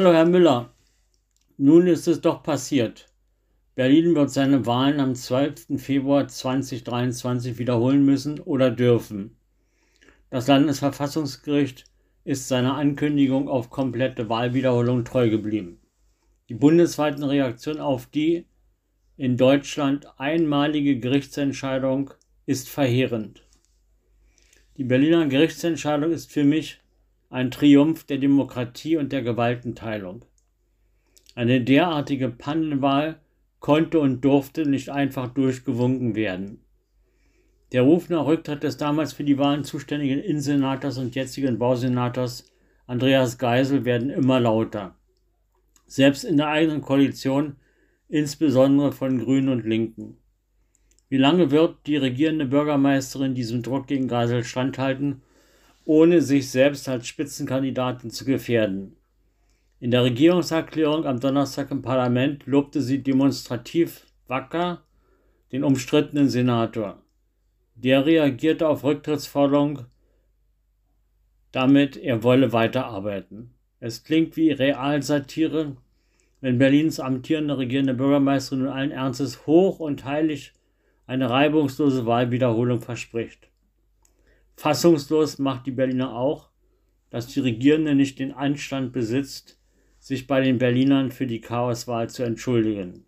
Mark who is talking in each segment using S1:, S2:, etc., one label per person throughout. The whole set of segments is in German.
S1: Hallo Herr Müller, nun ist es doch passiert. Berlin wird seine Wahlen am 12. Februar 2023 wiederholen müssen oder dürfen. Das Landesverfassungsgericht ist seiner Ankündigung auf komplette Wahlwiederholung treu geblieben. Die bundesweiten Reaktionen auf die in Deutschland einmalige Gerichtsentscheidung ist verheerend. Die Berliner Gerichtsentscheidung ist für mich ein Triumph der Demokratie und der Gewaltenteilung. Eine derartige Pannenwahl konnte und durfte nicht einfach durchgewunken werden. Der Ruf nach Rücktritt des damals für die Wahlen zuständigen Innensenators und jetzigen Bausenators Andreas Geisel werden immer lauter. Selbst in der eigenen Koalition, insbesondere von Grünen und Linken. Wie lange wird die regierende Bürgermeisterin diesem Druck gegen Geisel standhalten, ohne sich selbst als Spitzenkandidatin zu gefährden? In der Regierungserklärung am Donnerstag im Parlament lobte sie demonstrativ wacker den umstrittenen Senator. Der reagierte auf Rücktrittsforderung damit, er wolle weiterarbeiten. Es klingt wie Realsatire, wenn Berlins amtierende regierende Bürgermeisterin in allen Ernstes hoch und heilig eine reibungslose Wahlwiederholung verspricht. Fassungslos macht die Berliner auch, dass die Regierende nicht den Anstand besitzt, sich bei den Berlinern für die Chaoswahl zu entschuldigen.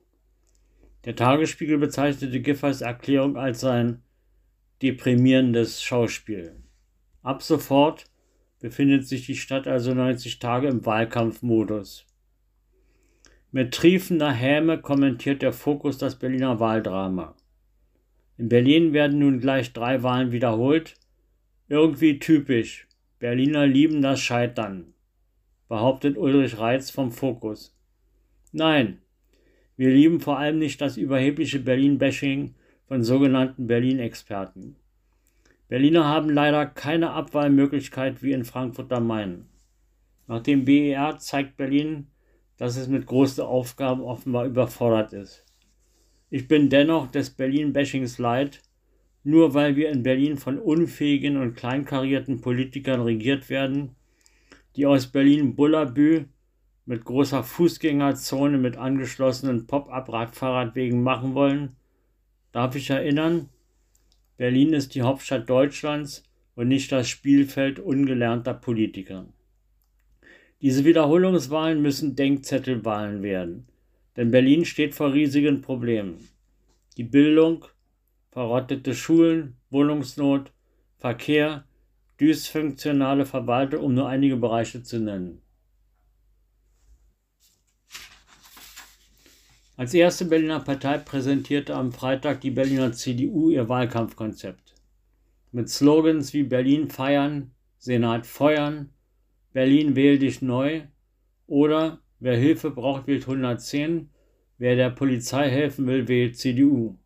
S1: Der Tagesspiegel bezeichnete Giffers Erklärung als ein deprimierendes Schauspiel. Ab sofort befindet sich die Stadt also 90 Tage im Wahlkampfmodus. Mit triefender Häme kommentiert der Fokus das Berliner Wahldrama. In Berlin werden nun gleich drei Wahlen wiederholt. Irgendwie typisch. Berliner lieben das Scheitern behauptet Ulrich Reitz vom Fokus. Nein, wir lieben vor allem nicht das überhebliche Berlin-Bashing von sogenannten Berlin-Experten. Berliner haben leider keine Abwahlmöglichkeit wie in Frankfurt am Main. Nach dem BER zeigt Berlin, dass es mit großen Aufgaben offenbar überfordert ist. Ich bin dennoch des Berlin-Bashings leid, nur weil wir in Berlin von unfähigen und kleinkarierten Politikern regiert werden, die aus Berlin-Bullabü mit großer Fußgängerzone mit angeschlossenen Pop-up-Radfahrradwegen machen wollen, darf ich erinnern, Berlin ist die Hauptstadt Deutschlands und nicht das Spielfeld ungelernter Politiker. Diese Wiederholungswahlen müssen Denkzettelwahlen werden, denn Berlin steht vor riesigen Problemen. Die Bildung, verrottete Schulen, Wohnungsnot, Verkehr, dysfunktionale Verwaltung, um nur einige Bereiche zu nennen. Als erste Berliner Partei präsentierte am Freitag die Berliner CDU ihr Wahlkampfkonzept. Mit Slogans wie Berlin feiern, Senat feuern, Berlin wähl dich neu oder wer Hilfe braucht, wählt 110, wer der Polizei helfen will, wählt CDU.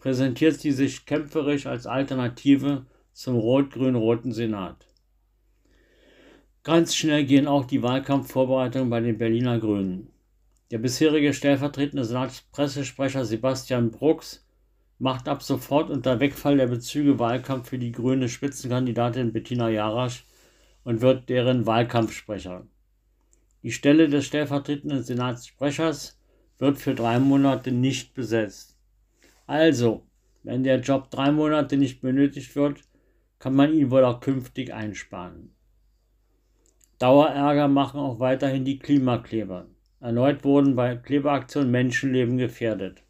S1: Präsentiert sie sich kämpferisch als Alternative zum rot-grün-roten Senat. Ganz schnell gehen auch die Wahlkampfvorbereitungen bei den Berliner Grünen. Der bisherige stellvertretende Senatspressesprecher Sebastian Brucks macht ab sofort unter Wegfall der Bezüge Wahlkampf für die grüne Spitzenkandidatin Bettina Jarasch und wird deren Wahlkampfsprecher. Die Stelle des stellvertretenden Senatssprechers wird für drei Monate nicht besetzt. Also, wenn der Job drei Monate nicht benötigt wird, kann man ihn wohl auch künftig einsparen. Dauerärger machen auch weiterhin die Klimakleber. Erneut wurden bei Klebeaktionen Menschenleben gefährdet.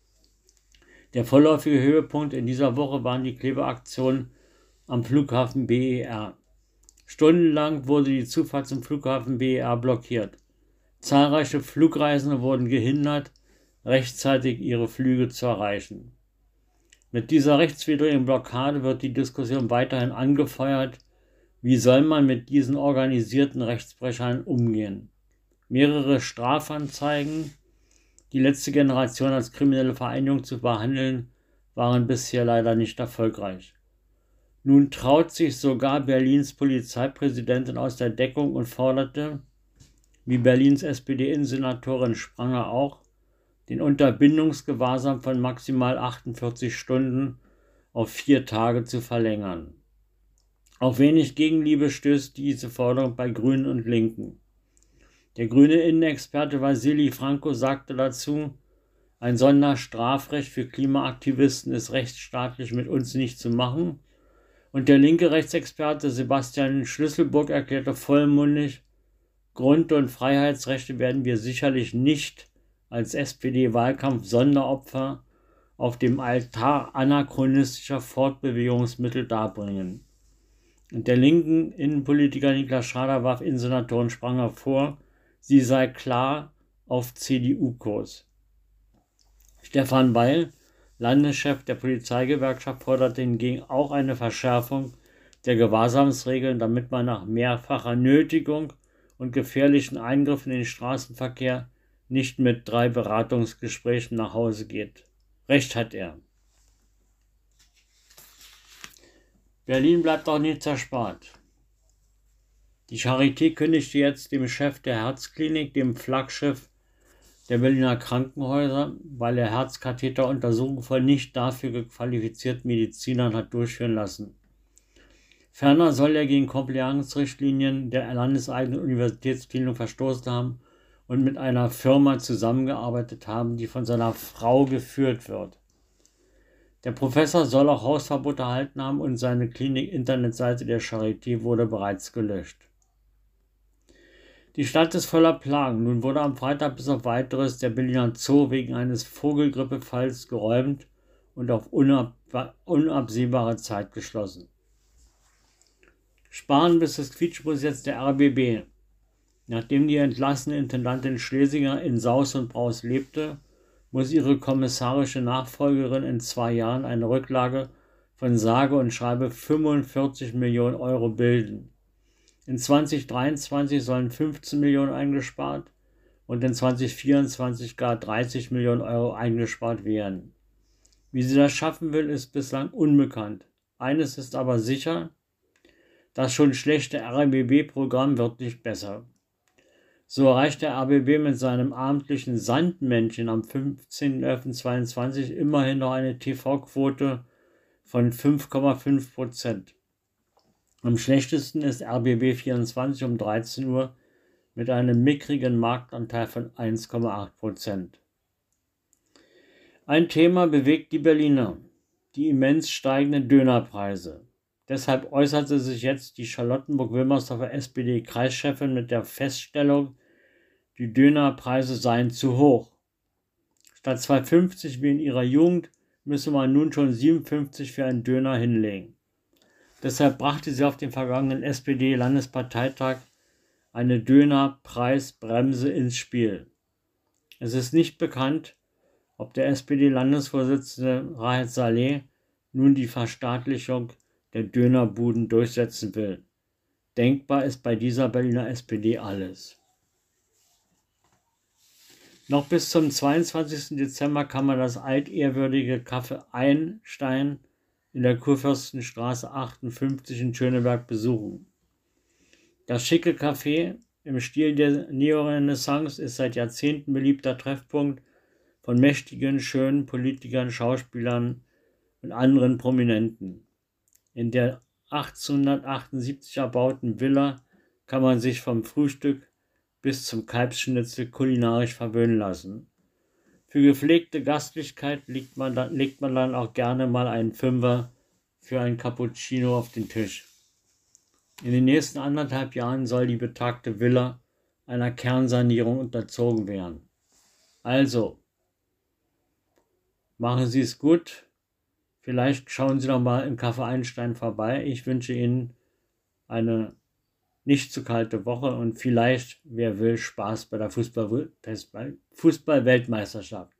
S1: Der vorläufige Höhepunkt in dieser Woche waren die Klebeaktionen am Flughafen BER. Stundenlang wurde die Zufahrt zum Flughafen BER blockiert. Zahlreiche Flugreisende wurden gehindert, rechtzeitig ihre Flüge zu erreichen. Mit dieser rechtswidrigen Blockade wird die Diskussion weiterhin angefeuert, wie soll man mit diesen organisierten Rechtsbrechern umgehen. Mehrere Strafanzeigen, die letzte Generation als kriminelle Vereinigung zu behandeln, waren bisher leider nicht erfolgreich. Nun traut sich sogar Berlins Polizeipräsidentin aus der Deckung und forderte, wie Berlins SPD-Innensenatorin Spranger auch, den Unterbindungsgewahrsam von maximal 48 Stunden auf vier Tage zu verlängern. Auf wenig Gegenliebe stößt diese Forderung bei Grünen und Linken. Der grüne Innenexperte Vasili Franco sagte dazu, ein Sonderstrafrecht für Klimaaktivisten ist rechtsstaatlich mit uns nicht zu machen. Und der linke Rechtsexperte Sebastian Schlüsselburg erklärte vollmundig, Grund- und Freiheitsrechte werden wir sicherlich nicht als SPD-Wahlkampf-Sonderopfer auf dem Altar anachronistischer Fortbewegungsmittel darbringen. Und der linken Innenpolitiker Niklas Schader warf Innensenatorin Spranger vor, sie sei klar auf CDU-Kurs. Stefan Weil, Landeschef der Polizeigewerkschaft, forderte hingegen auch eine Verschärfung der Gewahrsamsregeln, damit man nach mehrfacher Nötigung und gefährlichen Eingriffen in den Straßenverkehr nicht mit drei Beratungsgesprächen nach Hause geht. Recht hat er. Berlin bleibt auch nicht zerspart. Die Charité kündigte jetzt dem Chef der Herzklinik, dem Flaggschiff der Berliner Krankenhäuser, weil er Herzkatheteruntersuchungen von nicht dafür qualifizierten Medizinern hat durchführen lassen. Ferner soll er gegen Compliance-Richtlinien der landeseigenen Universitätsklinik verstoßen haben und mit einer Firma zusammengearbeitet haben, die von seiner Frau geführt wird. Der Professor soll auch Hausverbot erhalten haben und seine Klinik-Internetseite der Charité wurde bereits gelöscht. Die Stadt ist voller Plagen. Nun wurde am Freitag bis auf weiteres der Berliner Zoo wegen eines Vogelgrippefalls geräumt und auf unab unabsehbare Zeit geschlossen. Sparen bis es quietscht muss jetzt der RBB. Nachdem die entlassene Intendantin Schlesinger in Saus und Braus lebte, muss ihre kommissarische Nachfolgerin in zwei Jahren eine Rücklage von sage und schreibe 45 Millionen Euro bilden. In 2023 sollen 15 Millionen eingespart und in 2024 gar 30 Millionen Euro eingespart werden. Wie sie das schaffen will, ist bislang unbekannt. Eines ist aber sicher, das schon schlechte RBB-Programm wird nicht besser. So erreicht der RBB mit seinem abendlichen Sandmännchen am 15.11.22 immerhin noch eine TV-Quote von 5,5 Prozent. Am schlechtesten ist RBB 24 um 13 Uhr mit einem mickrigen Marktanteil von 1,8 Prozent. Ein Thema bewegt die Berliner, die immens steigenden Dönerpreise. Deshalb äußerte sich jetzt die Charlottenburg-Wilmersdorfer SPD-Kreischefin mit der Feststellung, die Dönerpreise seien zu hoch. Statt 2,50 wie in ihrer Jugend müsse man nun schon 57 für einen Döner hinlegen. Deshalb brachte sie auf dem vergangenen SPD-Landesparteitag eine Dönerpreisbremse ins Spiel. Es ist nicht bekannt, ob der SPD-Landesvorsitzende Rahed Saleh nun die Verstaatlichung der Dönerbuden durchsetzen will. Denkbar ist bei dieser Berliner SPD alles. Noch bis zum 22. Dezember kann man das altehrwürdige Café Einstein in der Kurfürstenstraße 58 in Schöneberg besuchen. Das schicke Café im Stil der Neorenaissance ist seit Jahrzehnten beliebter Treffpunkt von mächtigen, schönen Politikern, Schauspielern und anderen Prominenten. In der 1878 erbauten Villa kann man sich vom Frühstück bis zum Kalbsschnitzel kulinarisch verwöhnen lassen. Für gepflegte Gastlichkeit legt man, dann, legt man dann auch gerne mal einen Fünfer für ein Cappuccino auf den Tisch. In den nächsten anderthalb Jahren soll die betagte Villa einer Kernsanierung unterzogen werden. Also, machen Sie es gut. Vielleicht schauen Sie noch mal im Kaffee Einstein vorbei. Ich wünsche Ihnen eine nicht zu kalte Woche und vielleicht, wer will, Spaß bei der Fußball-Weltmeisterschaft.